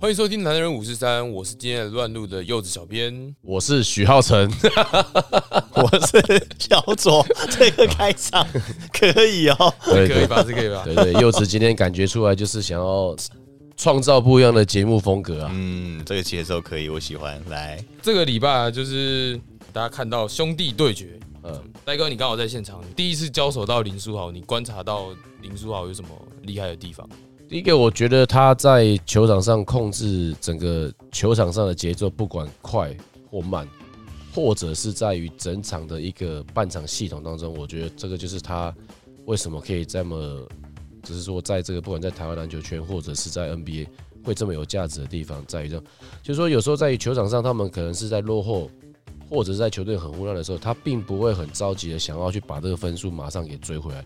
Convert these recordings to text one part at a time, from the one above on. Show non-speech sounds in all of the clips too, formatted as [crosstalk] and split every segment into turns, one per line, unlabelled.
欢迎收听《男人五十三》，我是今天的乱入的柚子小编。
我是许浩辰，[laughs]
我是小左，这个开场可以哦。
对对
可以吧？这可以吧？
对对，柚子今天感觉出来就是想要创造不一样的节目风格啊。
嗯，这个节奏可以，我喜欢。来，
这个礼拜啊，就是大家看到兄弟对决，
嗯，
呆哥你刚好在现场，你第一次交手到林书豪，你观察到林书豪有什么厉害的地方？
第一个，我觉得他在球场上控制整个球场上的节奏，不管快或慢，或者是在于整场的一个半场系统当中，我觉得这个就是他为什么可以这么，只是说在这个不管在台湾篮球圈或者是在 NBA 会这么有价值的地方，在于这，就是说有时候在于球场上，他们可能是在落后。或者是在球队很混乱的时候，他并不会很着急的想要去把这个分数马上给追回来，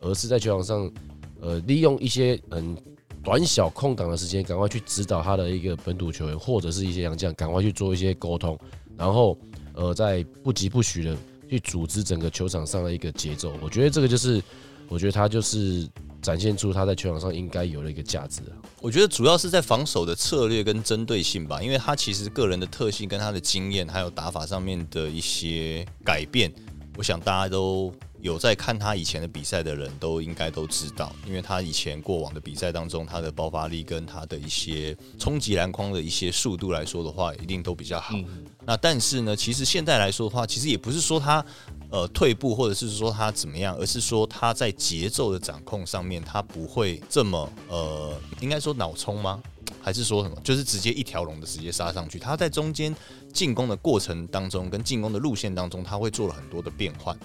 而是在球场上，呃，利用一些很短小空档的时间，赶快去指导他的一个本土球员，或者是一些洋将，赶快去做一些沟通，然后呃，在不疾不徐的去组织整个球场上的一个节奏。我觉得这个就是，我觉得他就是展现出他在球场上应该有的一个价值。
我觉得主要是在防守的策略跟针对性吧，因为他其实个人的特性跟他的经验，还有打法上面的一些改变，我想大家都有在看他以前的比赛的人都应该都知道，因为他以前过往的比赛当中，他的爆发力跟他的一些冲击篮筐的一些速度来说的话，一定都比较好。那但是呢，其实现在来说的话，其实也不是说他呃退步，或者是说他怎么样，而是说他在节奏的掌控上面，他不会这么呃，应该说脑冲吗？[tsk] 还是说什么？就是直接一条龙的直接杀上去。他在中间进攻的过程当中，跟进攻的路线当中，他会做了很多的变换。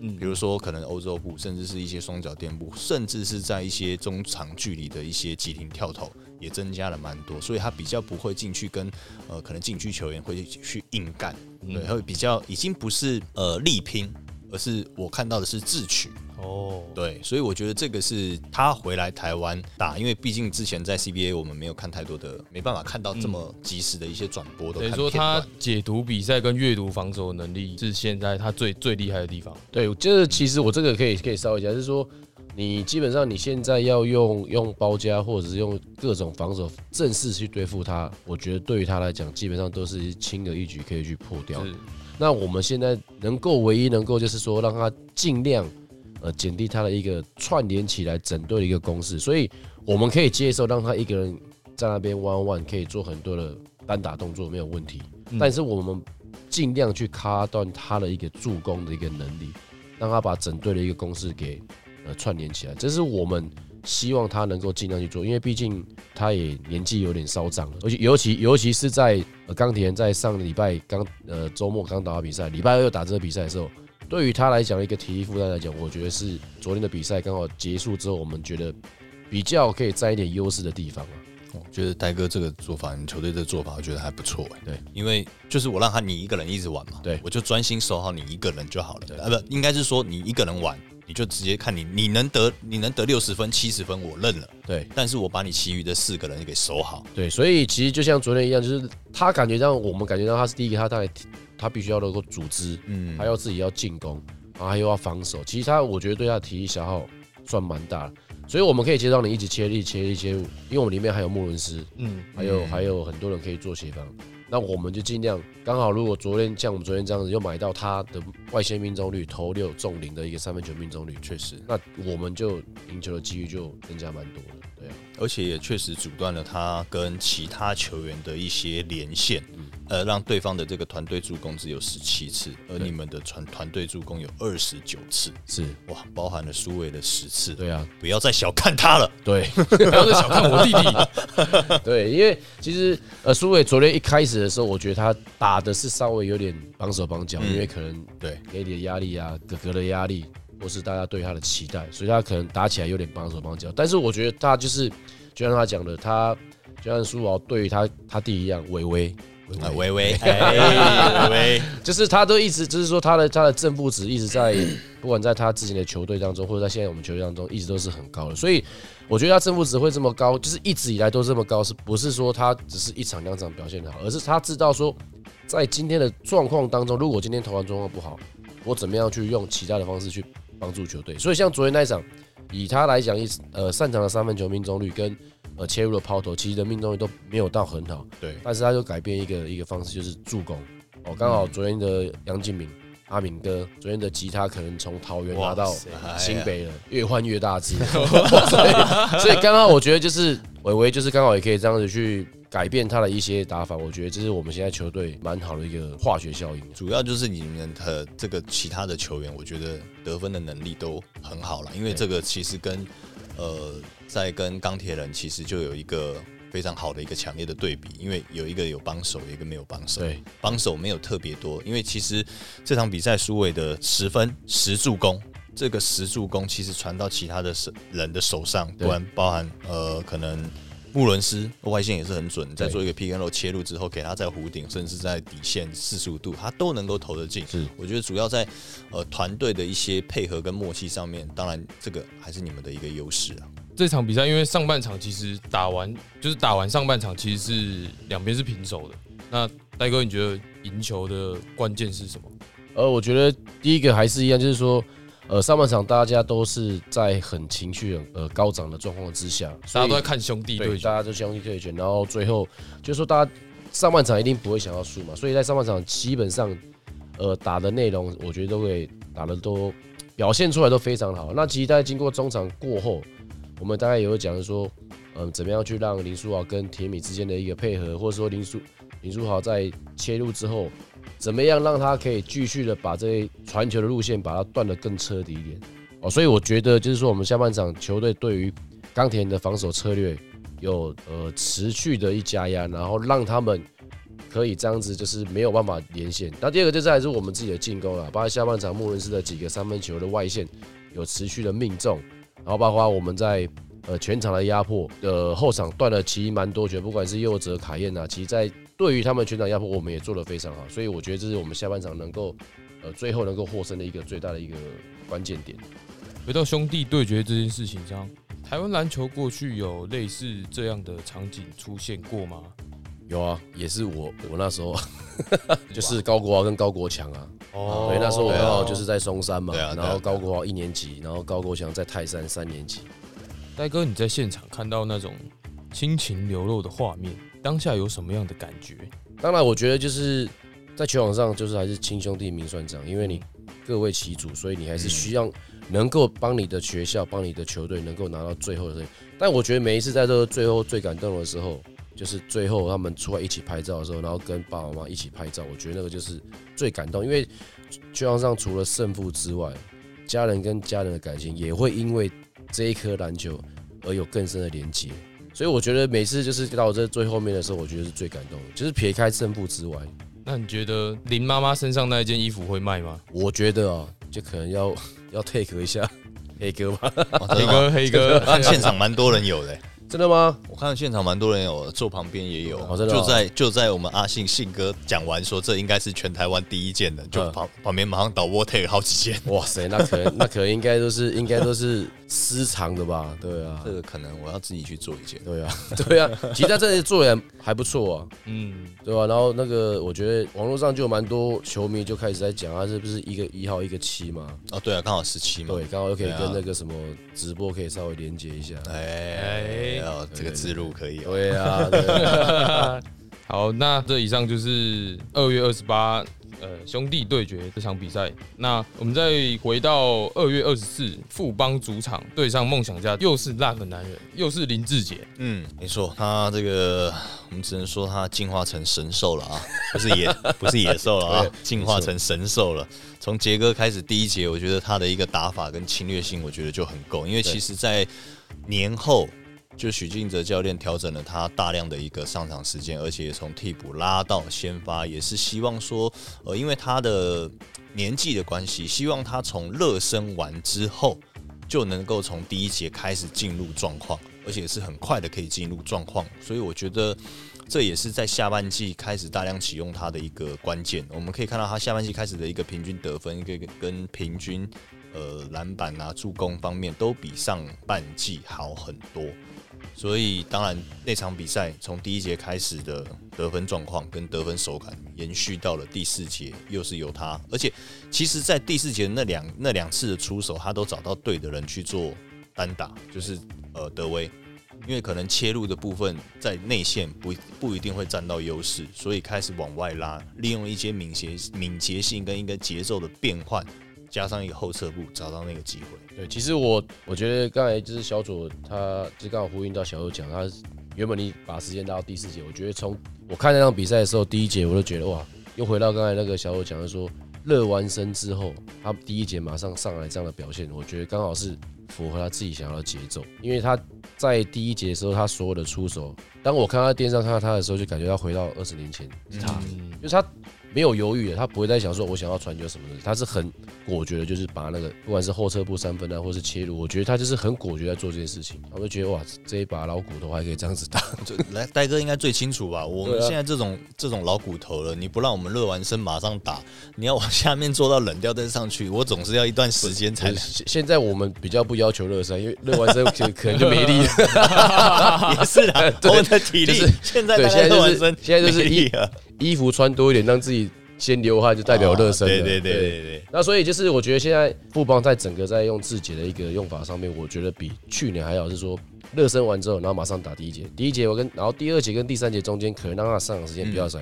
嗯
比如说可能欧洲步，甚至是一些双脚垫步，甚至是在一些中长距离的一些急停跳投，也增加了蛮多，所以他比较不会进去跟呃可能禁区球员会去硬干，对，会比较已经不是呃力拼，而是我看到的是智取。
哦，
对，所以我觉得这个是他回来台湾打，因为毕竟之前在 CBA 我们没有看太多的，没办法看到这么及时的一些转播，都
等于说他解读比赛跟阅读防守能力是现在他最最厉害的地方。
对，就是其实我这个可以可以稍微讲，就是说你基本上你现在要用用包夹或者是用各种防守正式去对付他，我觉得对于他来讲，基本上都是轻而易举可以去破掉。
是，
那我们现在能够唯一能够就是说让他尽量呃减低他的一个串联起来整队的一个攻势，所以我们可以接受让他一个人在那边 one on one 可以做很多的单打动作没有问题，但是我们尽量去卡断他的一个助攻的一个能力，让他把整队的一个攻势给呃串联起来，这是我们希望他能够尽量去做，因为毕竟他也年纪有点稍长了，而且尤其尤其是在呃钢铁人在上个礼拜刚呃周末刚打完比赛，礼拜二又打这个比赛的时候，对于他来讲一个体力负担来讲，我觉得是昨天的比赛刚好结束之后，我们觉得比较可以占一点优势的地方啊。
我觉得呆哥这个做法，你球队这做法，我觉得还不错哎。
对，
因为就是我让他你一个人一直玩嘛，
对
我就专心守好你一个人就好了。啊，不，应该是说你一个人玩，你就直接看你你能得你能得六十分、七十分，我认了。
对
但是我把你其余的四个人给守好。
对，所以其实就像昨天一样，就是他感觉让我们感觉到他是第一个，他他他必须要能够组织，
嗯
他要自己要进攻，然后还又要防守。其实他我觉得对他的体力消耗算蛮大的，所以我们可以接到你一直切力切力切入，因为我们里面还有穆伦斯，
嗯，
还有
嗯
还有很多人可以做协防。那我们就尽量刚好，如果昨天像我们昨天这样子，又买到他的外线命中率投六中零的一个三分球命中率，
确实，
那我们就赢球的几率就增加蛮多。
而且也确实阻断了他跟其他球员的一些连线，
嗯
呃，让对方的这个团队助攻只有十七次，而你们的团团队助攻有二十九次，
是，
哇，包含了苏伟的十次。
对啊，
不要再小看他了。
对。[laughs]
不要再小看我弟弟。[laughs]
对，因为其实呃，苏伟昨天一开始的时候，我觉得他打的是稍微有点绑手绑脚，
嗯
因为可能
对，
给你的压力啊，哥哥的压力，或是大家对他的期待，所以他可能打起来有点帮手帮脚。但是我觉得他就是，就像他讲的，他就像苏豪对于他他弟一样，微微
啊，微微，哎，微微，[laughs]
就是他都一直就是说他的他的正负值一直在，不管在他之前的球队当中，或者在现在我们球队当中，一直都是很高的。所以我觉得他正负值会这么高，就是一直以来都这么高，是不是说他只是一场两场表现的好，而是他知道说，在今天的状况当中，如果今天投篮状况不好，我怎么样去用其他的方式去帮助球队。所以像昨天那一场，以他来讲，一呃擅长的三分球命中率跟呃切入的抛投，其实的命中率都没有到很好。
对，
但是他就改变一个一个方式，就是助攻。哦，刚好昨天的杨敬敏阿敏哥，昨天的吉他可能从桃园拿到
哎
新北了，越换越大只，[laughs] 所以 [laughs] 所以刚好我觉得就是伟伟就是刚好也可以这样子去改变他的一些打法，我觉得这是我们现在球队蛮好的一个化学效应。
主要就是你们的这个其他的球员，我觉得得分的能力都很好了，因为这个其实跟呃在跟钢铁人其实就有一个非常好的一个强烈的对比，因为有一个有帮手，有一个没有帮手。
对，
帮手没有特别多，因为其实这场比赛苏伟的十分十助攻，这个十助攻其实传到其他的手人的手上，
对
不然包含呃可能穆伦斯外线也是很准，在做一个 pick and roll 切入之后，给他在弧顶，甚至在底线四十五度，他都能够投得进。
是
我觉得主要在呃团队的一些配合跟默契上面，当然这个还是你们的一个优势啊。
这场比赛因为上半场其实打完就是打完上半场其实是两边是平手的。那戴哥，你觉得赢球的关键是什么？
呃，我觉得第一个还是一样，就是说，呃，上半场大家都是在很情绪很呃高涨的状况之下，
大家都在看兄弟
对，大，家都兄弟对决，然后最后就是说，大家上半场一定不会想要输嘛，所以在上半场基本上，呃，打的内容我觉得都会打的都表现出来都非常好。那其实在经过中场过后，我们大概也会讲说，嗯、怎么样去让林书豪跟铁米之间的一个配合，或者说林书林书豪在切入之后，怎么样让他可以继续的把这些传球的路线把它断得更彻底一点。哦，所以我觉得就是说，我们下半场球队对于钢铁的防守策略有呃持续的一加压，然后让他们可以这样子，就是没有办法连线。那第二个就是还是我们自己的进攻了，包括下半场穆伦斯的几个三分球的外线有持续的命中，然后包括我们在呃全场的压迫，呃后场断了其实蛮多球，不管是右泽卡宴啊，其实在对于他们全场压迫，我们也做得非常好，所以我觉得这是我们下半场能够呃最后能够获胜的一个最大的一个关键点。
回到兄弟对决这件事情上，台湾篮球过去有类似这样的场景出现过吗？
有啊，也是我我那时候 [laughs] 就是高国豪跟高国强啊，
哦
对，那时候我刚好就是在松山嘛，
对啊
然后高国豪一年级，然后高国强在泰山三年级。
呆哥，你在现场看到那种亲情流露的画面，当下有什么样的感觉？
当然，我觉得就是在球场上，就是还是亲兄弟明算账，因为你各为其主，所以你还是需要能够帮你的学校、帮你的球队能够拿到最后的胜利。但我觉得每一次在这个最后最感动的时候，就是最后他们出来一起拍照的时候，然后跟爸爸妈妈一起拍照，我觉得那个就是最感动，因为球场上除了胜负之外，家人跟家人的感情也会因为这一颗篮球而有更深的连接。所以我觉得每次就是到这最后面的时候，我觉得是最感动的，就是撇开胜负之外，
那你觉得林妈妈身上那一件衣服会卖吗？
我觉得啊，就可能要要 take 一下黑哥吧。
哦
黑哥，黑哥，
看 [laughs] 现场蛮多人有的、
真的吗？
我看现场蛮多人有，坐旁边也有，
哦真的哦
就在就在我们阿信信哥讲完说这应该是全台湾第一件的，就
嗯
旁、旁边马上导播 take 好几件，
哇塞，那可能那可能应该都是应该都是私藏的吧？对啊
这，个可能我要自己去做一件。
对啊，[laughs] 对啊。其实在这里做也还不错啊，
嗯，
对吧、然后那个我觉得网络上就有蛮多球迷就开始在讲，他是不是一个一号一个七嘛？
哦，对啊，刚好十七嘛。
对，刚好又可以跟那个什么直播可以稍微连接一下。
哎，哦，这个字路可以哦。
对啊，对啊 [laughs]
好，那这以上就是二月二十八，呃，兄弟对决这场比赛。那我们再回到二月二十四，富邦主场对上梦想家，又是那个男人，又是林志杰。
嗯，没错，他这个我们只能说他进化成神兽了啊，[laughs] 不是野不是野兽了啊，进化成神兽了。从杰哥开始第一节，我觉得他的一个打法跟侵略性，我觉得就很够，因为其实，在年后。就许晋哲教练调整了他大量的一个上场时间，而且也从替补拉到先发，也是希望说，呃，因为他的年纪的关系，希望他从热身完之后就能够从第一节开始进入状况，而而且是很快的可以进入状况，所以我觉得这也是在下半季开始大量启用他的一个关键。我们可以看到他下半季开始的一个平均得分，一个跟平均呃篮板啊、助攻方面都比上半季好很多。所以当然那场比赛从第一节开始的得分状况跟得分手感延续到了第四节，又是由他，而且其实，在第四节那两那两次的出手，他都找到对的人去做单打，就是呃德威。因为可能切入的部分在内线不不一定会占到优势，所以开始往外拉，利用一些敏捷敏捷性跟一个节奏的变换，加上一个后撤步，找到那个机会。
对，其实我我觉得刚才就是小左，他就刚好呼应到小右讲，他原本你把时间拉到第四节，我觉得从我看那场比赛的时候，第一节我就觉得哇，又回到刚才那个小左讲的说，热完身之后，他第一节马上上来这样的表现，我觉得刚好是符合他自己想要的节奏，因为他。在第一节的时候，他所有的出手，当我看到电视上看到他的时候，就感觉他回到二十年前，他，就是他。没有犹豫的，他不会再想说我想要传球什么的，他是很果决的，就是把那个不管是后撤步三分啊，或是切入，我觉得他就是很果决在做这件事情。我就觉得哇，这一把老骨头还可以这样子打。[laughs]
来，呆哥应该最清楚吧？我们现在这种这种老骨头了，你不让我们热完身马上打，你要往下面做到冷掉再上去，我总是要一段时间才。[laughs]
现在我们比较不要求热身，因为热完身就可能就没力
了。[laughs] 也是啊，我们的体力现在
现在
热完身
现在就是衣衣服穿多一点，让自己。先流汗就代表热身
对对对对对。
那所以就是我觉得现在富邦在整个在用字节的一个用法上面，我觉得比去年还好，是说热身完之后，然后马上打第一节。第一节我跟然后第二节跟第三节中间可能让他上场时间比较少。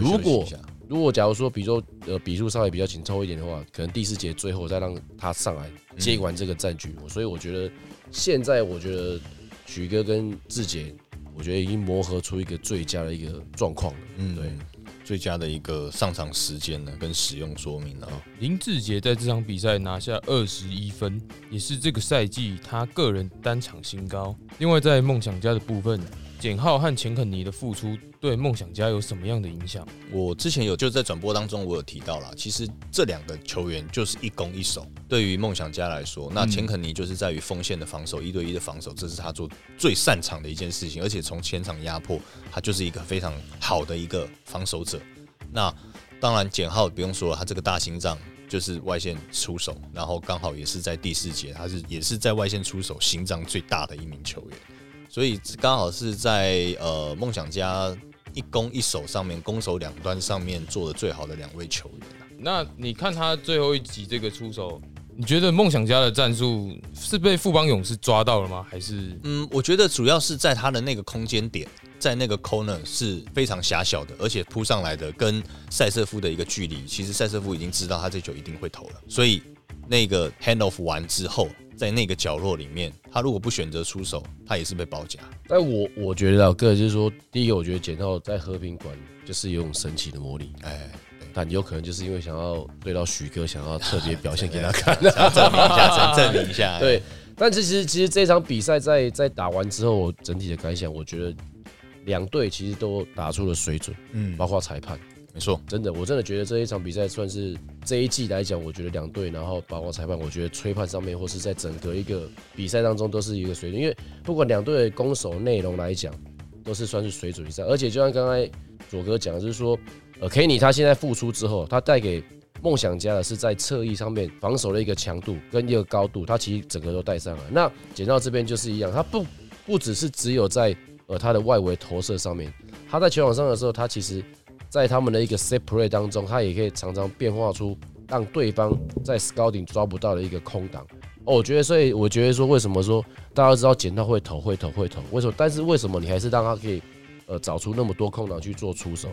如果如果假如说比如说呃比数稍微比较紧凑一点的话，可能第四节最后再让他上来接管这个战局。所以我觉得现在我觉得许哥跟志杰，我觉得已经磨合出一个最佳的一个状况了。嗯，对。
最佳的一个上场时间呢，跟使用说明了。
林志杰在这场比赛拿下二十一分，也是这个赛季他个人单场新高。另外，在梦想家的部分。简浩和钱肯尼的付出对梦想家有什么样的影响？
我之前有就在转播当中，我有提到了，其实这两个球员就是一攻一守。对于梦想家来说，那钱肯尼就是在于锋线的防守，一对一的防守，这是他做最擅长的一件事情。而且从前场压迫，他就是一个非常好的一个防守者。那当然，简浩不用说了，他这个大心脏就是外线出手，然后刚好也是在第四节，他是也是在外线出手，心脏最大的一名球员。所以刚好是在呃梦想家一攻一守上面，攻守两端上面做的最好的两位球员
那你看他最后一集这个出手，你觉得梦想家的战术是被富邦勇士抓到了吗？还是
嗯，我觉得主要是在他的那个空间点，在那个 corner 是非常狭小的，而且扑上来的跟塞瑟夫的一个距离，其实塞瑟夫已经知道他这球一定会投了，所以那个 hand off 完之后。在那个角落里面，他如果不选择出手，他也是被包夹。
但我我觉得啊，个人就是说，第一个，我觉得简浩在和平馆就是有种神奇的魔力，哎，但有可能就是因为想要对到许哥，想要特别表现给他看，
证明一下，证明一下。[laughs]
对，但其实其实这场比赛在在打完之后，我整体的感想，我觉得两队其实都打出了水准，嗯，包括裁判。
没错，
真的，我真的觉得这一场比赛算是这一季来讲，我觉得两队，然后包括裁判，我觉得吹判上面或是在整个一个比赛当中都是一个水准，因为不管两队的攻守内容来讲，都是算是水准以上。而且就像刚才左哥讲，就是说，呃，Kenny 他现在复出之后，他带给梦想家的是在侧翼上面防守的一个强度跟一个高度，他其实整个都带上了。那简到这边就是一样，他不不只是只有在呃他的外围投射上面，他在球场上的时候，他其实。在他们的一个 set play 当中，他也可以常常变化出让对方在 scouting 抓不到的一个空档。哦，我觉得，所以我觉得说，为什么说大家知道捡到会投会投会投？为什么？但是为什么你还是让他可以呃找出那么多空档去做出手？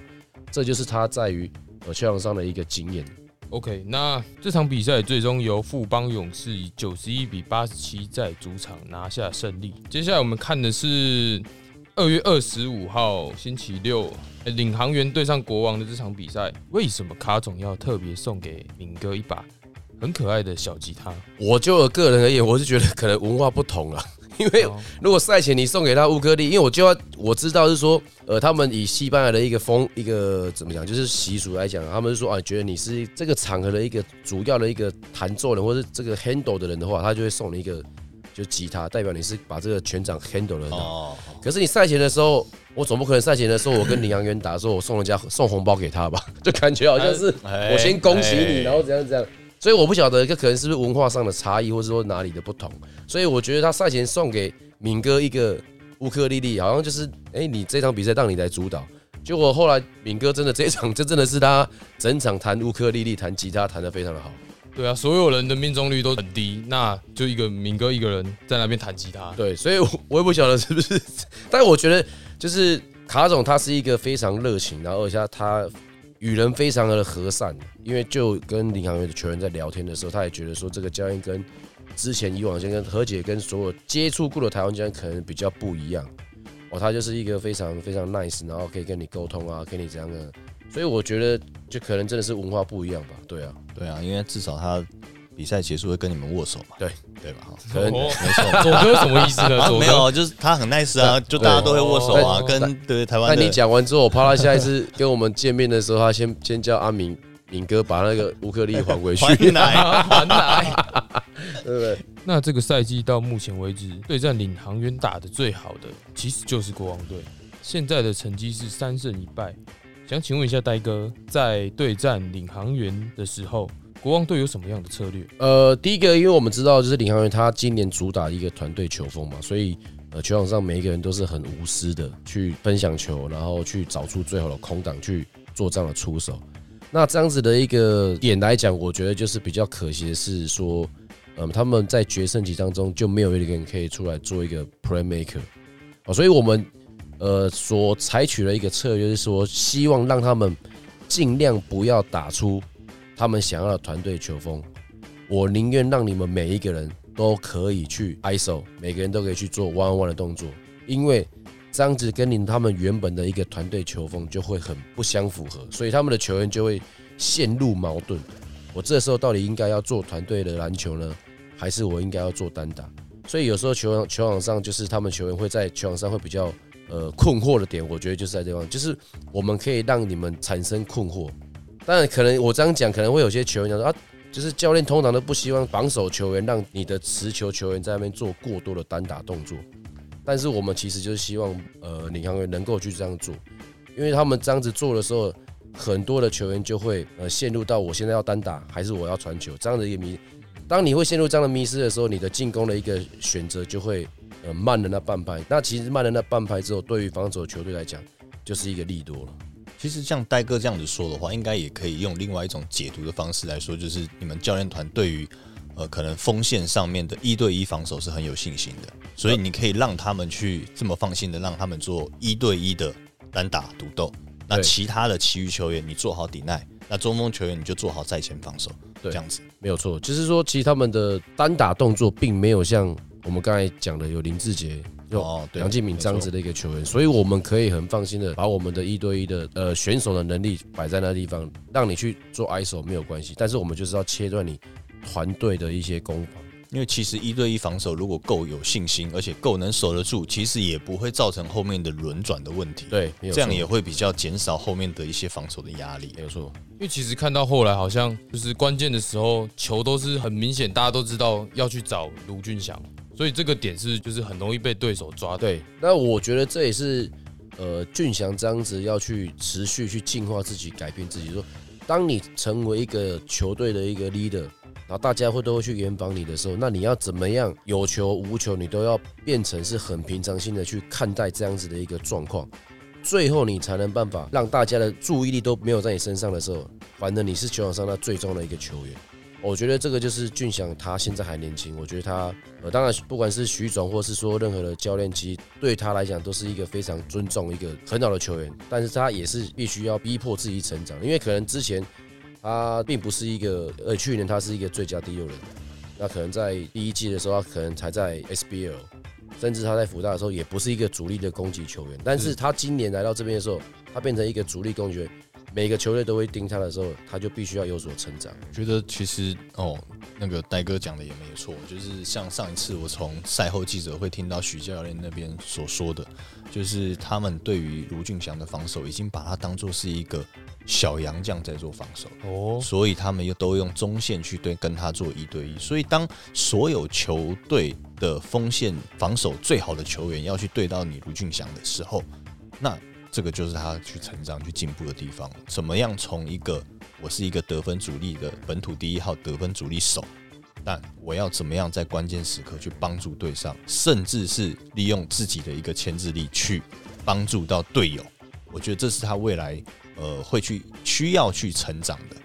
这就是他在于呃球场上的一个经验。
OK，那这场比赛最终由富邦勇士以九十一比八十七在主场拿下胜利。接下来我们看的是。二月二十五号星期六，领航员对上国王的这场比赛，为什么卡总要特别送给敏哥一把很可爱的小吉他？
我就个人而言，我是觉得可能文化不同了。[laughs] 因为如果赛前你送给他乌克丽，因为我就要我知道是说，呃，他们以西班牙的一个风一个怎么讲，就是习俗来讲，他们是说啊，觉得你是这个场合的一个主要的一个弹奏人，或者这个 handle 的人的话，他就会送你一个就吉他，代表你是把这个全场 handle 了很好。
哦，
可是你赛前的时候，我总不可能赛前的时候，我跟林洋元打说，我送人家 [laughs] 送红包给他吧，[laughs] 就感觉好像是
哎
我先恭喜
哎
你，然后怎样怎样。所以我不晓得这可能是不是文化上的差异，或者说哪里的不同。所以我觉得他赛前送给敏哥一个乌克丽丽，好像就是哎、你这场比赛让你来主导。结果后来敏哥真的这一场，这 [laughs] 真的是他整场弹乌克丽丽、弹吉他弹得非常的好。
对啊，所有人的命中率都很低，那就一个明哥一个人在那边弹吉他。
对，所以我 [laughs] 我也不晓得是不是，但我觉得就是卡总他是一个非常热情，然后而且他与人非常的和善，因为就跟领航员的球员在聊天的时候，他也觉得说这个教练跟之前以往先跟何姐跟所有接触过的台湾教练可能比较不一样哦，他就是一个非常非常 nice，然后可以跟你沟通啊，跟你怎样的，所以我觉得就可能真的是文化不一样吧，对啊，
对啊，因为至少他比赛结束会跟你们握手嘛，
对
对吧？哈
可能 [laughs]
哦
没错。
左哥什么意思呢？
啊，
左哥
没有，就是他很 nice 啊，就大家都会握手啊，跟对台湾
那你讲完之后，我怕他下一次跟我们见面的时候，他先先叫阿明敏哥把那个乌克丽还回去，[laughs]
还来，[laughs]
还来。
对不对？
那这个赛季到目前为止，对战领航员打的最好的其实就是国王队，现在的成绩是三胜一败。想请问一下呆哥，在对战领航员的时候，国王队有什么样的策略？
呃，第一个，因为我们知道就是领航员他今年主打一个团队球风嘛，所以呃球场上每一个人都是很无私的去分享球，然后去找出最好的空档去做这样的出手。那这样子的一个点来讲，我觉得就是比较可惜的是说，嗯，他们在决胜局当中就没有一个人可以出来做一个 playmaker 啊，所以我们呃所采取的一个策略是说，希望让他们尽量不要打出他们想要的团队球风。我宁愿让你们每一个人都可以去 ISO，每个人都可以去做 one on one 的动作，因为这样子跟你他们原本的一个团队球风就会很不相符合，所以他们的球员就会陷入矛盾。我这时候到底应该要做团队的篮球呢，还是我应该要做单打？所以有时候球场球场上就是他们球员会在球场上会比较呃困惑的点，我觉得就是在这地方，就是我们可以让你们产生困惑。当然，可能我这样讲，可能会有些球员讲说啊，就是教练通常都不希望防守球员让你的持球球员在那边做过多的单打动作，但是我们其实就是希望呃领航员能够去这样做，因为他们这样子做的时候，很多的球员就会呃陷入到我现在要单打还是我要传球这样的一个迷。当你会陷入这样的迷失的时候，你的进攻的一个选择就会呃慢了那半拍。那其实慢了那半拍之后，对于防守球队来讲，就是一个利多了。
其实像戴哥这样子说的话，应该也可以用另外一种解读的方式来说，就是你们教练团对于呃可能锋线上面的一对一防守是很有信心的，所以你可以让他们去这么放心的让他们做一对一的单打独斗，那其他的其余球员你做好抵耐，那中锋球员你就做好在前防守，
对
这样子。
没有错，就是说，其实他们的单打动作并没有像我们刚才讲的有林志杰、有
哦，对，
梁敬敏这样子的一个球员，所以我们可以很放心的把我们的一对一的呃选手的能力摆在那地方，让你去做 ISO 没有关系，但是我们就是要切断你团队的一些攻防。
因为其实一对一防守如果够有信心，而且够能守得住，其实也不会造成后面的轮转的问题。，
对，
这样也会比较减少后面的一些防守的压力
没。有错。
因为其实看到后来，好像就是关键的时候，球都是很明显，大家都知道要去找卢俊祥，所以这个点是就是很容易被对手抓。
对，那我觉得这也是呃俊祥这样子要去持续去进化自己、改变自己。说，当你成为一个球队的一个 leader，然后大家会都会去严防你的时候，那你要怎么样有球无球，你都要变成是很平常心的去看待这样子的一个状况。最后你才能办法让大家的注意力都没有在你身上的时候，反正你是球场上那最重要的一个球员。我觉得这个就是俊祥，他现在还年轻，我觉得他呃，当然不管是徐总或是说任何的教练，其实对他来讲都是一个非常尊重、一个很好的球员，但是他也是必须要逼迫自己成长，因为可能之前他并不是一个，呃，去年他是一个最佳第六人，那可能在第一季的时候，他可能才在 SBL，甚至他在福大的时候也不是一个主力的攻击球员，但是他今年来到这边的时候，他变成一个主力攻击球员。每个球队都会盯他的时候，他就必须要有所成长。
我觉得其实哦，那个戴哥讲的也没有错，就是像上一次我从赛后记者会听到许教练那边所说的，就是他们对于卢俊祥的防守已经把他当做是一个小洋将在做防守，
哦，
所以他们又都用中线去对跟他做一对一。所以当所有球队的锋线防守最好的球员要去对到你卢俊祥的时候，那这个就是他去成长、去进步的地方。怎么样从一个我是一个得分主力的本土第一号得分主力手，但我要怎么样在关键时刻去帮助对上，甚至是利用自己的一个牵制力去帮助到队友？我觉得这是他未来呃会去需要去成长的。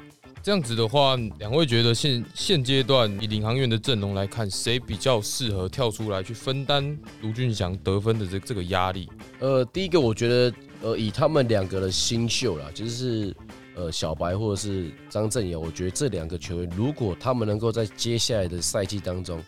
这样子的话，两位觉得现现阶段以领航员的阵容来看，谁比较适合跳出来去分担卢俊祥得分的这这个压力？
呃，第一个我觉得，呃，以他们两个的新秀啦，就是呃小白或者是张镇尧，我觉得这两个球员，如果他们能够在接下来的赛季当中，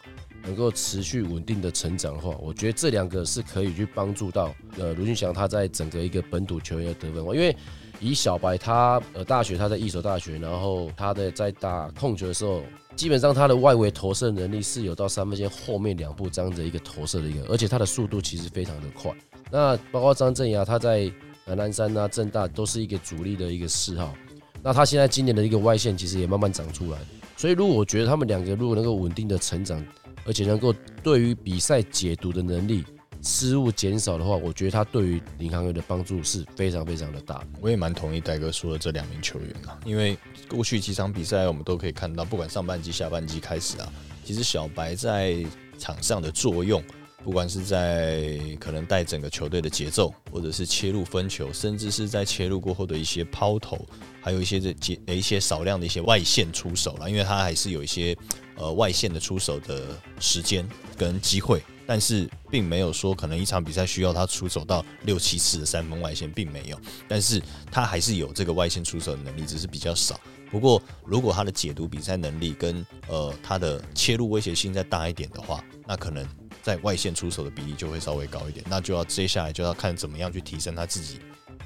能够持续稳定的成长的话，我觉得这两个是可以去帮助到呃卢俊祥他在整个一个本土球员的得分因为以小白他呃大学他在一所大学，然后他的在打控球的时候，基本上他的外围投射能力是有到三分线后面两步这样的一个投射的一个，而且他的速度其实非常的快。那包括张镇雅他在南南山啊正大都是一个主力的一个嗜好。那他现在今年的一个外线其实也慢慢长出来，所以如果我觉得他们两个如果能够稳定的成长，而且能够对于比赛解读的能力。失误减少的话，我觉得他对于领航员的帮助是非常非常的大。
我也蛮同意戴哥说的这两名球员啊，因为过去几场比赛我们都可以看到，不管上半季、下半季开始啊，其实小白在场上的作用，不管是在可能带整个球队的节奏，或者是切入分球，甚至是在切入过后的一些抛投，还有一些这节一些少量的一些外线出手了，因为他还是有一些呃外线的出手的时间跟机会。但是并没有说可能一场比赛需要他出手到六七次的三分外线，并没有。但是他还是有这个外线出手的能力，只是比较少。不过如果他的解读比赛能力跟呃他的切入威胁性再大一点的话，那可能在外线出手的比例就会稍微高一点。那就要接下来就要看怎么样去提升他自己，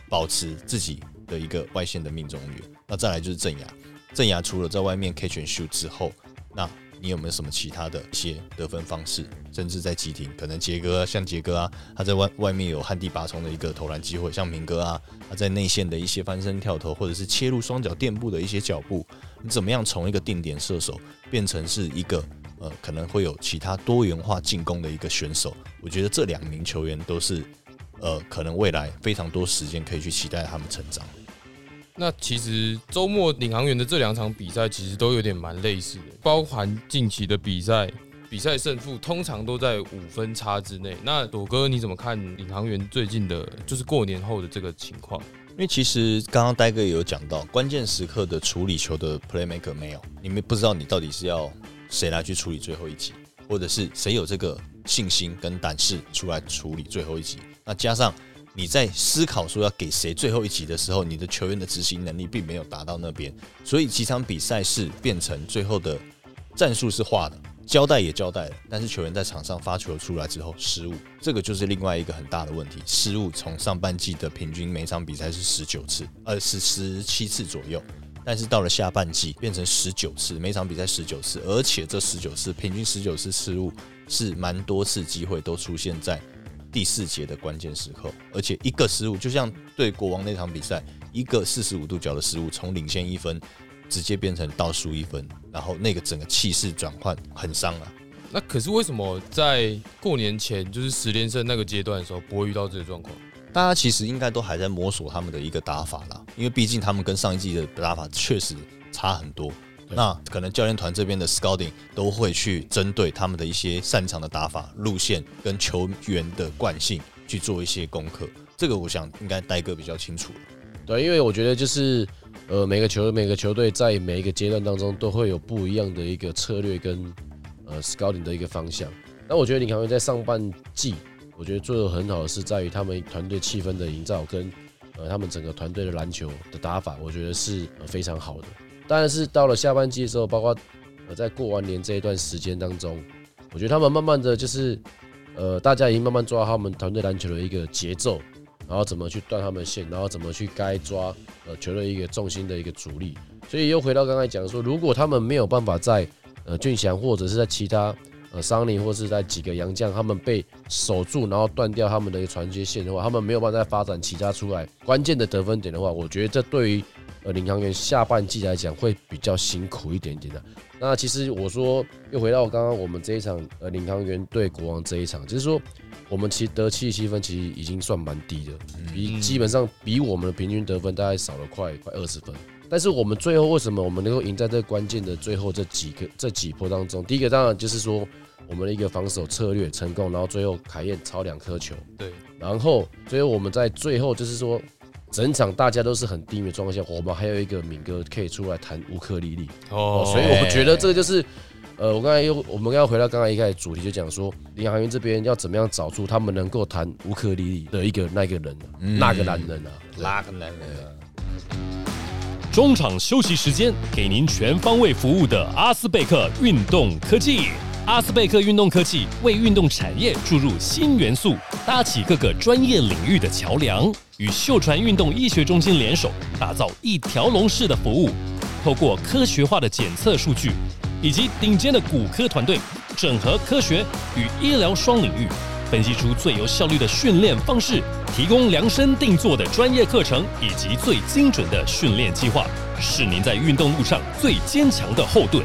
保持自己的一个外线的命中率。那再来就是郑雅，郑雅除了在外面 catch and shoot 之后，那你有没有什么其他的一些得分方式？甚至在急停，可能杰哥像杰哥啊，他在外外面有旱地拔葱的一个投篮机会，像明哥啊，他在内线的一些翻身跳投，或者是切入双脚垫步的一些脚步，你怎么样从一个定点射手变成是一个呃可能会有其他多元化进攻的一个选手？我觉得这两名球员都是呃可能未来非常多时间可以去期待他们成长。
那其实周末领航员的这两场比赛其实都有点蛮类似的，包含近期的比赛，比赛胜负通常都在五分差之内。那朵哥你怎么看领航员最近的，就是过年后的这个情况？
因为其实刚刚呆哥也有讲到，关键时刻的处理球的 playmaker 没有，你们不知道你到底是要谁来去处理最后一集，或者是谁有这个信心跟胆识出来处理最后一集。那加上。你在思考说要给谁最后一集的时候，你的球员的执行能力并没有达到那边，所以几场比赛是变成最后的战术是画的，交代也交代了，但是球员在场上发球出来之后失误，这个就是另外一个很大的问题。失误从上半季的平均每场比赛是十九次，呃是十七次左右，但是到了下半季变成十九次，每场比赛十九次，而且这十九次平均十九次失误是蛮多次机会都出现在。第四节的关键时刻，而且一个失误，就像对国王那场比赛，一个四十五度角的失误，从领先一分直接变成倒输一分，然后那个整个气势转换很伤啊。
那可是为什么在过年前就是十连胜那个阶段的时候不会遇到这个状况？
大家其实应该都还在摸索他们的一个打法啦，因为毕竟他们跟上一季的打法确实差很多。那可能教练团这边的 scouting 都会去针对他们的一些擅长的打法路线跟球员的惯性去做一些功课。这个我想应该戴哥比较清楚
对，因为我觉得就是呃每个球每个球队在每一个阶段当中都会有不一样的一个策略跟呃 scouting 的一个方向。那我觉得林航员在上半季，我觉得做的很好的是在于他们团队气氛的营造跟呃他们整个团队的篮球的打法，我觉得是非常好的。但是到了下半季的时候，包括呃在过完年这一段时间当中，我觉得他们慢慢的就是呃大家已经慢慢抓他们团队篮球的一个节奏，然后怎么去断他们线，然后怎么去该抓呃球队一个重心的一个主力。所以又回到刚才讲说，如果他们没有办法在呃俊祥或者是在其他呃桑尼或是在几个洋将他们被守住，然后断掉他们的一个传接线的话，他们没有办法再发展其他出来关键的得分点的话，我觉得这对于呃领航员下半季来讲会比较辛苦一点点的。那其实我说又回到刚刚我们这一场呃领航员对国王这一场，就是说我们其实得七十七分，其实已经算蛮低的，比基本上比我们的平均得分大概少了快快二十分。但是我们最后为什么我们能够赢在这关键的最后这几个这几波当中？第一个当然就是说我们的一个防守策略成功，然后最后凯燕超两颗球，
对，
然后最后我们在最后就是说整场大家都是很低迷的状况下，我们还有一个敏哥可以出来弹乌克丽丽。哦，所以我觉得这个就是，呃，我刚才又我们要回到刚才一开始主题，就讲说领航员这边要怎么样找出他们能够弹乌克丽丽的一个那个人、啊，那个男人啊，
那个男人啊。
中场休息时间，给您全方位服务的阿斯贝克运动科技。阿斯贝克运动科技为运动产业注入新元素，搭起各个专业领域的桥梁，与秀传运动医学中心联手，打造一条龙式的服务。透过科学化的检测数据，以及顶尖的骨科团队，整合科学与医疗双领域，分析出最有效率的训练方式，提供量身定做的专业课程以及最精准的训练计划，是您在运动路上最坚强的后盾。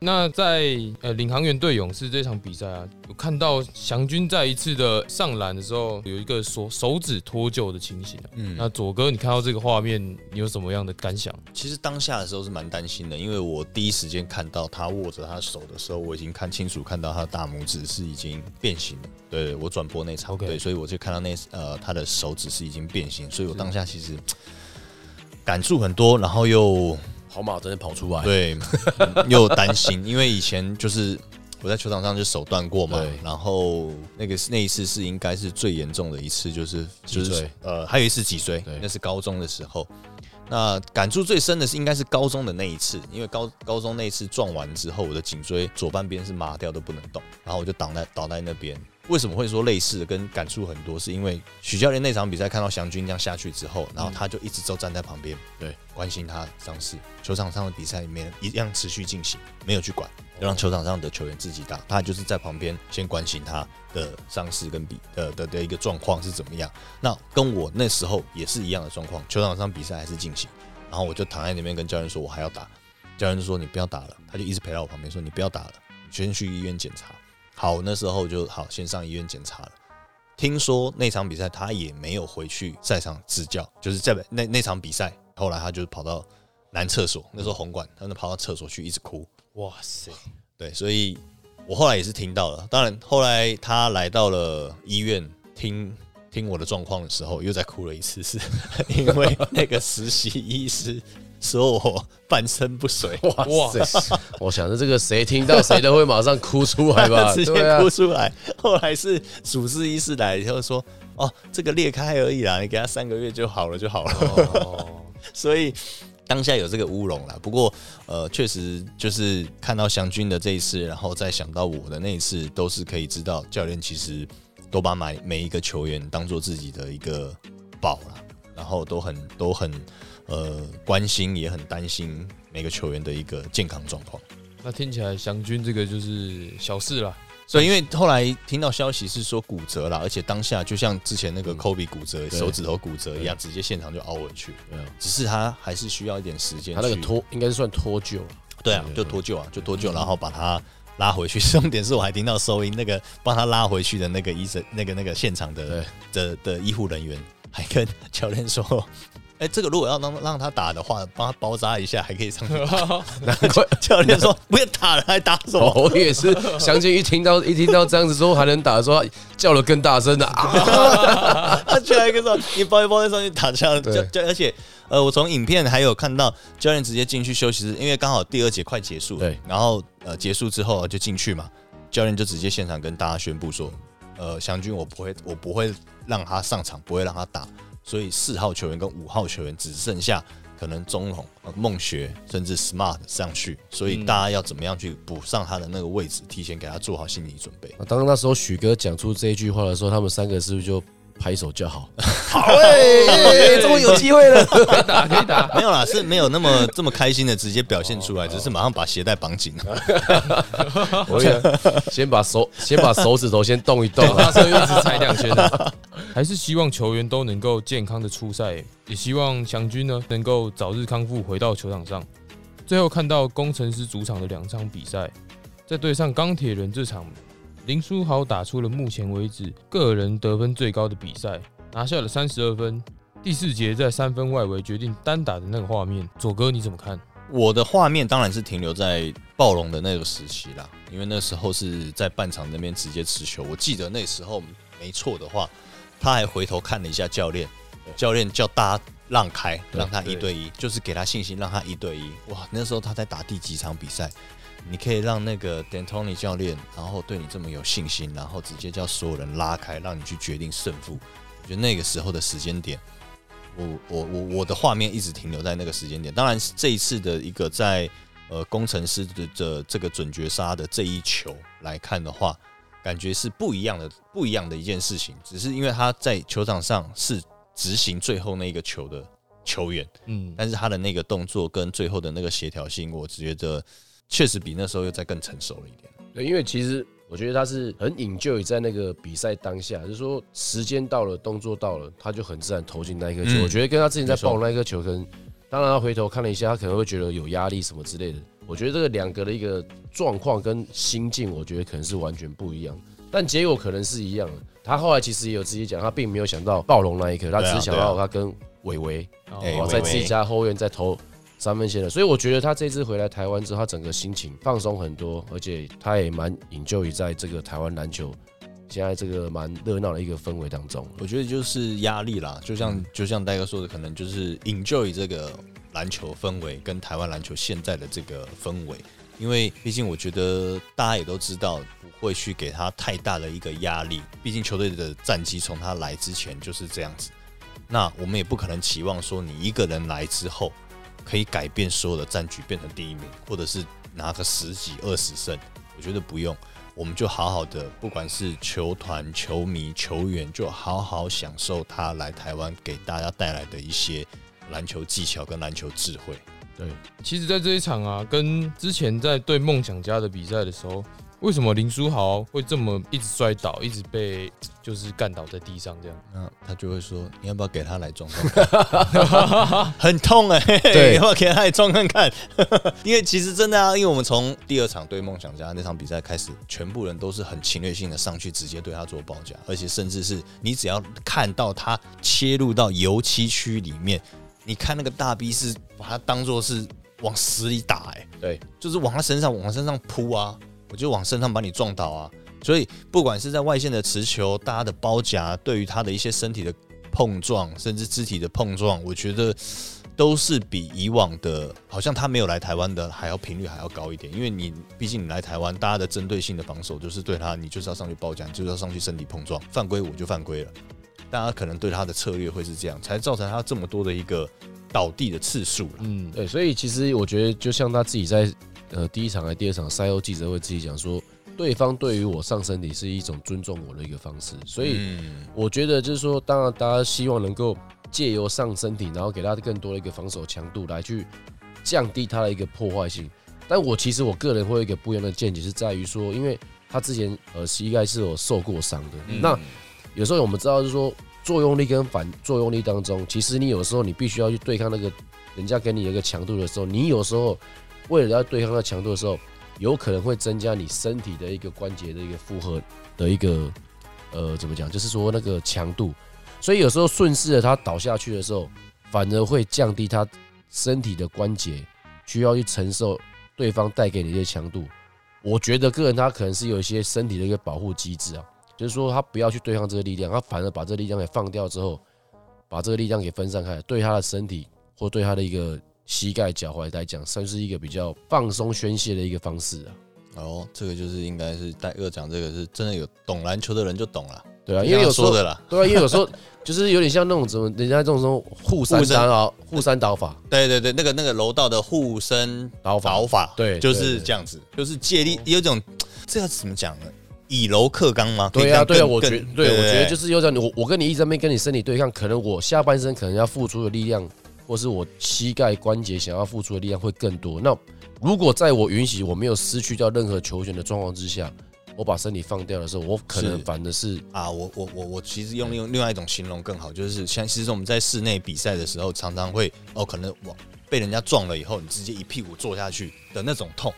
那在呃领航员对勇士这场比赛啊，有看到祥军在一次的上篮的时候，有一个手手指脱臼的情形、啊。嗯，那左哥，你看到这个画面，你有什么样的感想？
其实当下的时候是蛮担心的，因为我第一时间看到他握着他手的时候，我已经看清楚看到他的大拇指是已经变形了。对对，我转播那场对，所以我就看到那呃他的手指是已经变形，所以我当下其实感触很多，然后又
跑马真的跑出来，
对，嗯 [laughs] 又担心，因为以前就是我在球场上就手断过嘛，然后那个是那一次是应该是最严重的一次，就是就是呃还有一次脊椎，那是高中的时候。那感触最深的是应该是高中的那一次，因为高高中那一次撞完之后，我的颈椎左半边是麻掉都不能动，然后我就倒在倒在那边。为什么会说类似的跟感触很多？是因为许教练那场比赛看到祥军这样下去之后，然后他就一直都站在旁边，
对，
关心他伤势。球场上的比赛里面一样持续进行，没有去管，就让球场上的球员自己打。他就是在旁边先关心他的伤势跟比的的的一个状况是怎么样。那跟我那时候也是一样的状况，球场上比赛还是进行，然后我就躺在那边跟教练说，我还要打。教练就说你不要打了，他就一直陪在我旁边说你不要打了，你先去医院检查。好，那时候就好，先上医院检查了。听说那场比赛他也没有回去赛场执教，就是在那那场比赛，后来他就跑到男厕所，那时候红馆，他就跑到厕所去一直哭。
哇塞，
对，所以我后来也是听到了。当然，后来他来到了医院听听我的状况的时候，又再哭了一次，是 [laughs] 因为那个实习医师说我半身不遂，
哇塞！我想着这个谁听到谁都会马上哭出来吧，[laughs]
直接哭出来。后来是主治医师来以后说，哦，这个裂开而已啦，你给他三个月就好了就好了。
哦，[laughs]
所以当下有这个乌龙啦。不过呃，确实就是看到祥军的这一次，然后再想到我的那一次，都是可以知道教练其实都把每每一个球员当做自己的一个宝啦，然后都很都很呃关心，也很担心每个球员的一个健康状况。
那听起来祥军这个就是小事啦。
所以，因为后来听到消息是说骨折了，而且当下就像之前那个 Kobe 骨折、
对
手指头骨折一样，直接现场就凹回去。
对啊
只是他还是需要一点时间。
他那个脱应该是算脱臼了，
对啊，就脱臼啊，就脱臼，然后把他拉回去。[laughs] 重点是我还听到收音，那个帮他拉回去的那个医生，那个那个现场的的的医护人员还跟教练说。哎、这个如果要让让他打的话，帮他包扎一下，还可以上去 [laughs] 打。
难怪
教练说不要打了，还打什么？
我也是，相信一听到 [laughs] 一听到这样子说还能打的时候，叫了更大声的啊！[laughs]
他居然跟说你包一包再上去打架，
对
教教，而且呃，我从影片还有看到教练直接进去休息室，因为刚好第二节快结束了，
对
然后呃结束之后就进去嘛，教练就直接现场跟大家宣布说，呃，祥军我不会我不会让他上场，不会让他打，所以四号球员跟五号球员只剩下可能中龙、呃梦学甚至 Smart 上去，所以大家要怎么样去补上他的那个位置，提前给他做好心理准备。
啊当那时候许哥讲出这一句话的时候，他们三个是不是就拍手叫好，好哎，[laughs] 终于有机会了。
可以打，可以打。
没有啦，是没有那么这么开心的直接表现出来，只是马上把鞋带绑紧了。[laughs]
我跟你讲先把手先把手指头先动一动啊，
马上又一直踩两圈了。[laughs] 还是希望球员都能够健康的出赛，也希望祥军呢能够早日康复，回到球场上。最后看到工程师主场的两场比赛，在对上钢铁人这场，林书豪打出了目前为止个人得分最高的比赛，拿下了三十二分。第四节在三分外围决定单打的那个画面，左哥你怎么看？
我的画面当然是停留在暴龙的那个时期啦，因为那时候是在半场那边直接持球。我记得那时候没错的话，他还回头看了一下教练，教练叫大家让开，让他一对一，就是给他信心，让他一对一。哇，那时候他在打第几场比赛？你可以让那个 D'Antoni 教练，然后对你这么有信心，然后直接叫所有人拉开，让你去决定胜负。我觉得那个时候的时间点，我我我我的画面一直停留在那个时间点。当然，这一次的一个在呃工程师的的这个准绝杀的这一球来看的话，感觉是不一样的，不一样的一件事情。只是因为他在球场上是执行最后那个球的球员，
嗯，
但是他的那个动作跟最后的那个协调性，我觉得确实比那时候又再更成熟了一点。
对，因为其实我觉得他是很引咎在那个比赛当下，就是说时间到了，动作到了，他就很自然投进那一颗球。
嗯
我觉得跟他之前在
没错
爆那一颗球，可能当然他回头看了一下，他可能会觉得有压力什么之类的。我觉得这个两个的一个状况跟心境，我觉得可能是完全不一样，但结果可能是一样的。他后来其实也有自己讲，他并没有想到暴龙那一刻，他只是想到他跟伟伟
哎
哦，在自己家后院在投三分线的，所以我觉得他这次回来台湾之后，他整个心情放松很多，而且他也蛮引咎于在这个台湾篮球现在这个蛮热闹的一个氛围当中。
我觉得就是压力啦，就像就像戴哥说的，可能就是 enjoy 这个篮球氛围跟台湾篮球现在的这个氛围，因为毕竟我觉得大家也都知道，不会去给他太大的一个压力，毕竟球队的战绩从他来之前就是这样子，那我们也不可能期望说你一个人来之后可以改变所有的战局变成第一名，或者是拿个十几二十胜，我觉得不用。我们就好好的，不管是球团、球迷、球员，就好好享受他来台湾给大家带来的一些篮球技巧跟篮球智慧。
对，
其实，在这一场啊，跟之前在对梦想家的比赛的时候，为什么林书豪会这么一直摔倒，一直被就是干倒在地上这样？
那他就会说：“你要不要给他来撞撞看？[laughs] 很痛哎、欸，
对
你要不要给他来撞看看？[laughs] 因为其实真的啊，因为我们从第二场对梦想家那场比赛开始，全部人都是很侵略性的上去，直接对他做包夹，而且甚至是你只要看到他切入到油漆区里面，你看那个大 B 是把他当做是往死里打哎、
对，
就是往他身上往他身上扑啊，我就往身上把你撞倒啊。所以不管是在外线的持球，大家的包夹，对于他的一些身体的碰撞，甚至肢体的碰撞，我觉得都是比以往的，好像他没有来台湾的还要频率还要高一点。因为你毕竟你来台湾，大家的针对性的防守就是对他，你就是要上去包夹，你就是要上去身体碰撞，犯规我就犯规了。大家可能对他的策略会是这样，才造成他这么多的一个倒地的次数啦
嗯，
对，所以其实我觉得，就像他自己在呃第一场还第二场赛后记者会自己讲说，对方对于我上身体是一种尊重我的一个方式，所以
嗯。
我觉得就是说，当然大家希望能够借由上身体，然后给他更多的一个防守强度，来去降低他的一个破坏性。但我其实我个人会有一个不一样的见解，是在于说，因为他之前呃膝盖是有受过伤的，
嗯。
那有时候我们知道，就是说作用力跟反作用力当中，其实你有时候你必须要去对抗那个人家给你一个强度的时候，你有时候为了要对抗那强度的时候，有可能会增加你身体的一个关节的一个负荷的一个呃怎么讲，就是说那个强度，所以有时候顺势的他倒下去的时候，反而会降低他身体的关节需要去承受对方带给你的强度。我觉得个人他可能是有一些身体的一个保护机制啊，就是说他不要去对抗这个力量，他反而把这个力量给放掉之后，把这个力量给分散开，对他的身体或对他的一个膝盖、脚踝来讲，算是一个比较放松宣泄的一个方式啊。
哦，这个就是应该是戴二讲这个是真的有懂篮球的人就懂了，
对啊，因为有
说的啦，
对啊，因为有时候就是有点像那种什么人家这种说护
身
导护山倒法
对对对，那个那个楼道的护身
倒法
导法，
对
就是这样子，就是借力有一种这要怎么讲呢？以柔克刚吗？
对啊，对啊，我觉对，我觉得就是有这样，我我跟你一直在那边跟你身体对抗，可能我下半身可能要付出的力量，或是我膝盖关节想要付出的力量会更多。那如果在我允许我没有失去掉任何球权的状况之下，我把身体放掉的时候，我可能
是
反的是
啊，我我我我其实用用另外一种形容更好，就是像其实我们在室内比赛的时候，常常会哦，可能我被人家撞了以后，你直接一屁股坐下去的那种痛，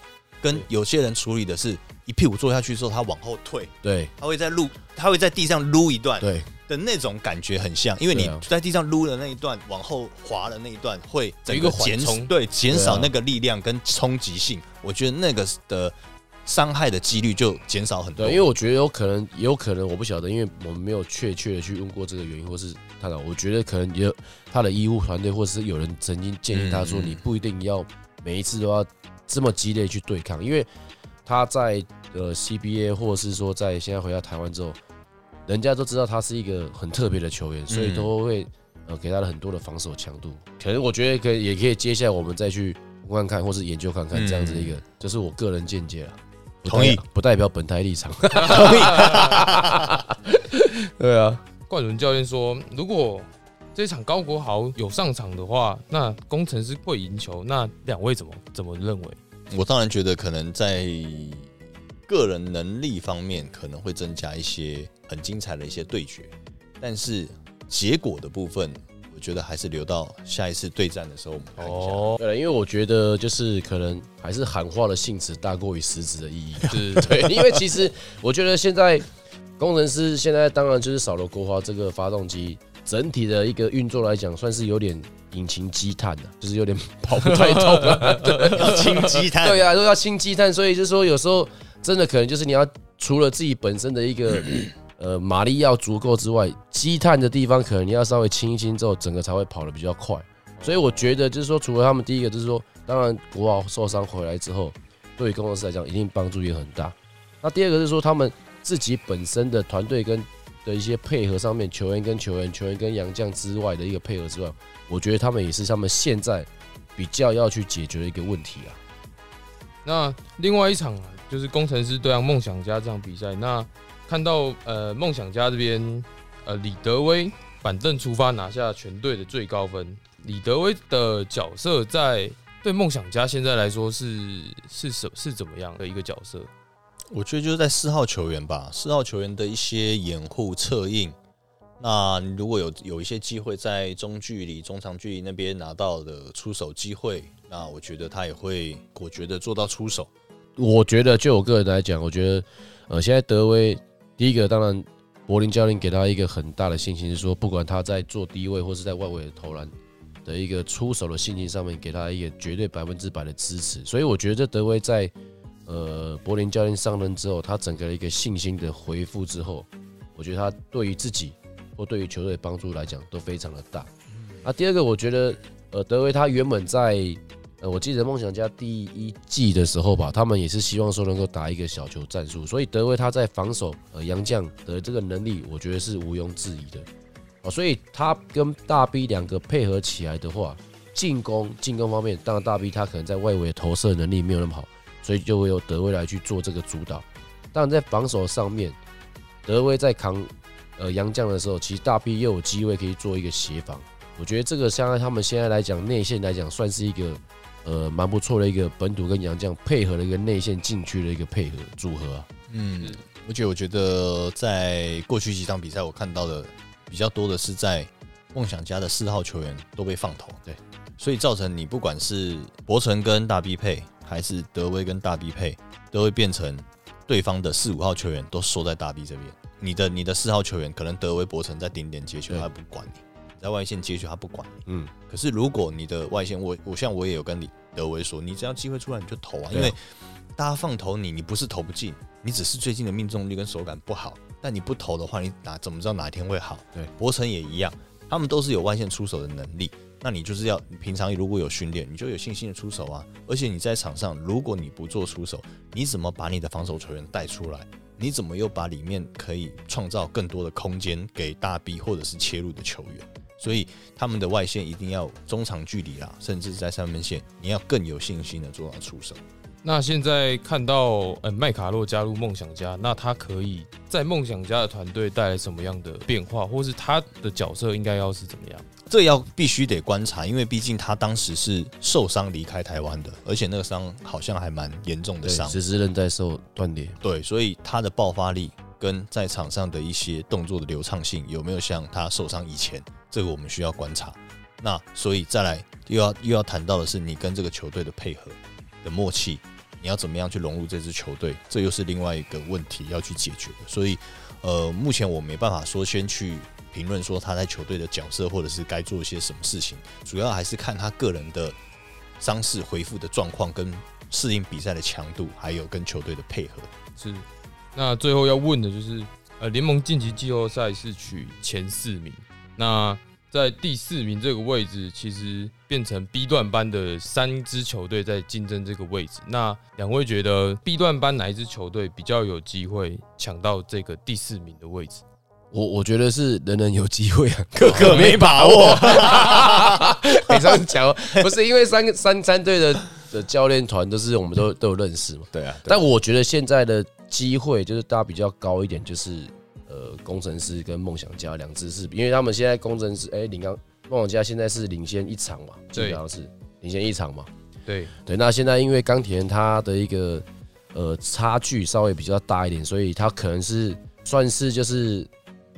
跟有些人处理的是一屁股坐下去之后，他往后退，
对。
他会在路，他会在地上撸一段
对。
的那种感觉很像，因为你在地上撸的那一段，往后滑的那一段会整
个缓
减
冲。
对减少那个力量跟冲击性，我觉得那个的伤害的几率就减少很多。
对，因为我觉得有可能，也有可能，我不晓得，因为我们没有确切的去问过这个原因，或是他的。我觉得可能也有他的医护团队，或是有人曾经建议他说，你不一定要每一次都要这么激烈去对抗，因为他在呃 CBA 或者是说在现在回到台湾之后，人家都知道他是一个很特别的球员，所以
嗯
都会呃给他了很多的防守强度。可能我觉得可以，也可以接下来我们再去看看，或是研究看看这样子一个，这是我个人见解了。
同意
不代表本台立场。[laughs] [laughs]
同意。[laughs]
对啊，
冠伦教练说，如果这场高国豪有上场的话，那工程师会赢球。那两位怎么怎么认为？
我当然觉得可能在个人能力方面可能会增加一些很精彩的一些对决，但是结果的部分，我觉得还是留到下一次对战的时候我们看一下。
哦，
对了，因为我觉得就是可能还是喊话的性质大过于实质 [laughs] 的意义。
对 [laughs]
对，因为其实我觉得现在工程师现在当然就是少了国华这个发动机，整体的一个运作来讲，算是有点引擎积碳的，[laughs] 就是有点 [laughs] 跑不太动 [laughs] 了。
要清积碳，
对啊，都要清积碳，所以就是说有时候真的可能就是你要除了自己本身的一个 [clears throat] 呃马力要足够之外，积碳的地方可能你要稍微清一清之后，整个才会跑得比较快。所以我觉得就是说，除了他们第一个就是说，当然国豪受伤回来之后，对于工程师来讲一定帮助也很大。那第二个是说他们自己本身的团队跟的一些配合上面，球员跟球员、球员跟杨将之外的一个配合之外，我觉得他们也是他们现在比较要去解决的一个问题啊。
那另外一场啊，就是工程师对上梦想家这场比赛。那看到呃梦想家这边呃李德威板凳出发拿下全队的最高分。李德威的角色在对梦想家现在来说是是什是怎么样的一个角色？
我觉得就是在四号球员吧，四号球员的一些掩护、策应。那如果有有一些机会在中距离、中长距离那边拿到的出手机会，那我觉得他也会果决的做到出手。
我觉得就我个人来讲，我觉得呃，现在德威第一个当然柏林教练给他一个很大的信心，是说不管他在做低位或是在外围的投篮的一个出手的信心上面，给他一个绝对百分之百的支持。所以我觉得德威在呃柏林教练上任之后，他整个的一个信心的回复之后，我觉得他对于自己或对于球队帮助来讲都非常的大。那第二个，我觉得呃德威他原本在呃，我记得梦想家第一季的时候吧，他们也是希望说能够打一个小球战术，所以德威他在防守呃杨将的这个能力，我觉得是毋庸置疑的。啊，所以他跟大 B 两个配合起来的话，进攻进攻方面，当然大 B 他可能在外围投射能力没有那么好，所以就会由德威来去做这个主导。当然在防守上面，德威在扛呃杨将的时候，其实大 B 又有机会可以做一个协防。我觉得这个相对他们现在来讲，内线来讲算是一个呃蛮不错的一个本土跟杨将配合的一个内线禁区的一个配合组合啊。
嗯，而且我觉得在过去几场比赛，我看到的比较多的是在梦想家的四号球员都被放投，
对，
所以造成你不管是博成跟大 B 配，还是德威跟大 B 配，都会变成对方的四五号球员都缩在大 B 这边。你的你的四号球员可能德威博成在顶点接球，他不管你；在外线接球，他不管你。
嗯，
可是如果你的外线，我我像我也有跟李德威说，你只要机会出来你就投啊，因为大家放投你，你不是投不进，你只是最近的命中率跟手感不好。但你不投的话，你哪怎么知道哪一天会好？
对，
博成也一样，他们都是有外线出手的能力。那你就是要平常如果有训练，你就有信心的出手啊。而且你在场上，如果你不做出手，你怎么把你的防守球员带出来？你怎么又把里面可以创造更多的空间给大 B 或者是切入的球员？所以他们的外线一定要中长距离啊，甚至在三分线，你要更有信心的做到出手。
那现在看到呃麦卡洛加入梦想家，那他可以在梦想家的团队带来什么样的变化，或是他的角色应该要是怎么样？
这要必须得观察，因为毕竟他当时是受伤离开台湾的，而且那个伤好像还蛮严重的，伤。
十字韧带受断裂，
对，所以他的爆发力跟在场上的一些动作的流畅性有没有像他受伤以前，这个我们需要观察。那所以再来又要又要谈到的是你跟这个球队的配合的默契，你要怎么样去融入这支球队，这又是另外一个问题要去解决的。所以呃，目前我没办法说先去评论说他在球队的角色或者是该做一些什么事情，主要还是看他个人的伤势恢复的状况跟适应比赛的强度，还有跟球队的配合。
是，那最后要问的就是，呃，联盟晋级季后赛是取前四名，那在第四名这个位置，其实变成 B 段班的三支球队在竞争这个位置。那两位觉得 B 段班哪一支球队比较有机会抢到这个第四名的位置？
我我觉得是人人有机会啊，[laughs]
个个没把握。[laughs]
你这样讲，不是因为三个三三队的的教练团都是我们都都有认识嘛？
对啊，
但我觉得现在的机会就是大家比较高一点，就是呃工程师跟梦想家两支是，因为他们现在工程师哎领刚梦想家现在是领先一场嘛，基本上是领先一场嘛。
对，
对，那现在因为钢铁人他的一个呃差距稍微比较大一点，所以他可能是算是就是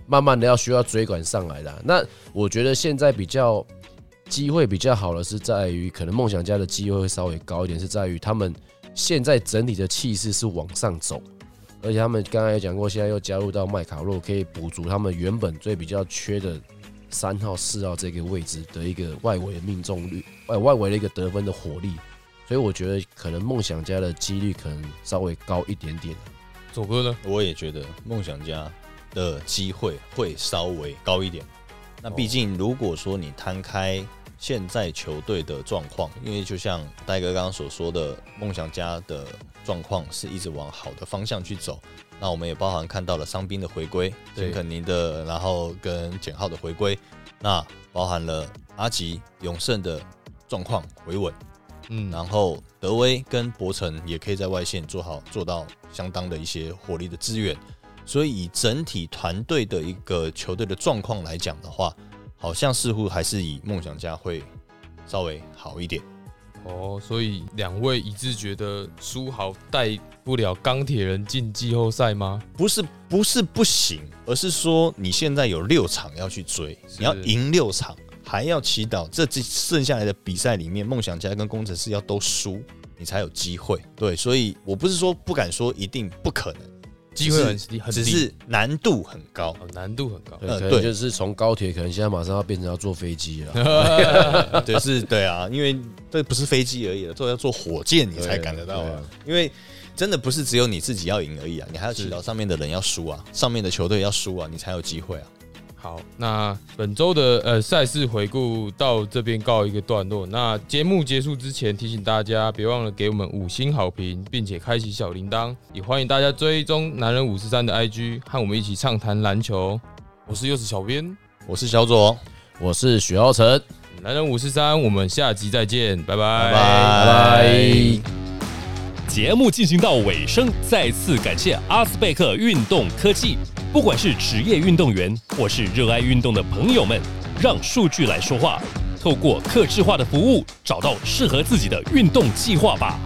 慢慢的要需要追赶上来的啊。那我觉得现在比较机会比较好的是在于，可能梦想家的机会会稍微高一点，是在于他们现在整体的气势是往上走，而且他们刚才也讲过，现在又加入到麦卡洛，可以补足他们原本最比较缺的三号、四号这个位置的一个外围的命中率，外外围的一个得分的火力，所以我觉得可能梦想家的几率可能稍微高一点点。
左哥呢？
我也觉得梦想家的机会会稍微高一点。那毕竟，如果说你摊开现在球队的状况，因为就像戴哥刚刚所说的，梦想家的状况是一直往好的方向去走。那我们也包含看到了伤兵的回归，金肯尼的，然后跟简浩的回归，那包含了阿吉、永胜的状况回稳。
嗯，
然后德威跟博城也可以在外线做好做到相当的一些火力的支援，所以以整体团队的一个球队的状况来讲的话，好像似乎还是以梦想家会稍微好一点。
哦，所以两位一致觉得苏豪带不了钢铁人进季后赛吗？
不是不是不行，而是说你现在有六场要去追，你要赢六场，还要祈祷这这剩下来的比赛里面，梦想家跟工程师要都输，你才有机会。对，所以我不是说不敢说一定不可能，
机会很低，很低
只是难度很高。
哦难度很高。
对，
呃对
就是从高铁，可能现在马上要变成要坐飞机了。[laughs]
对，是，对啊，因为这不是飞机而已了，做要坐火箭你才赶得到啊
啊。
因为真的不是只有你自己要赢而已啊，你还要祈祷上面的人要输啊，上面的球队要输啊，你才有机会啊。
好，那本周的呃赛事回顾到这边告一个段落。那节目结束之前，提醒大家别忘了给我们五星好评，并且开启小铃铛。也欢迎大家追踪男人五十三的 IG，和我们一起畅谈篮球。我是柚子小编，
我是小左，
我是许浩成，
男人五十三，我们下集再见，拜，
拜
拜拜。
节目进行到尾声，再次感谢阿斯贝克运动科技。不管是职业运动员或是热爱运动的朋友们，让数据来说话，透过客制化的服务，找到适合自己的运动计划吧。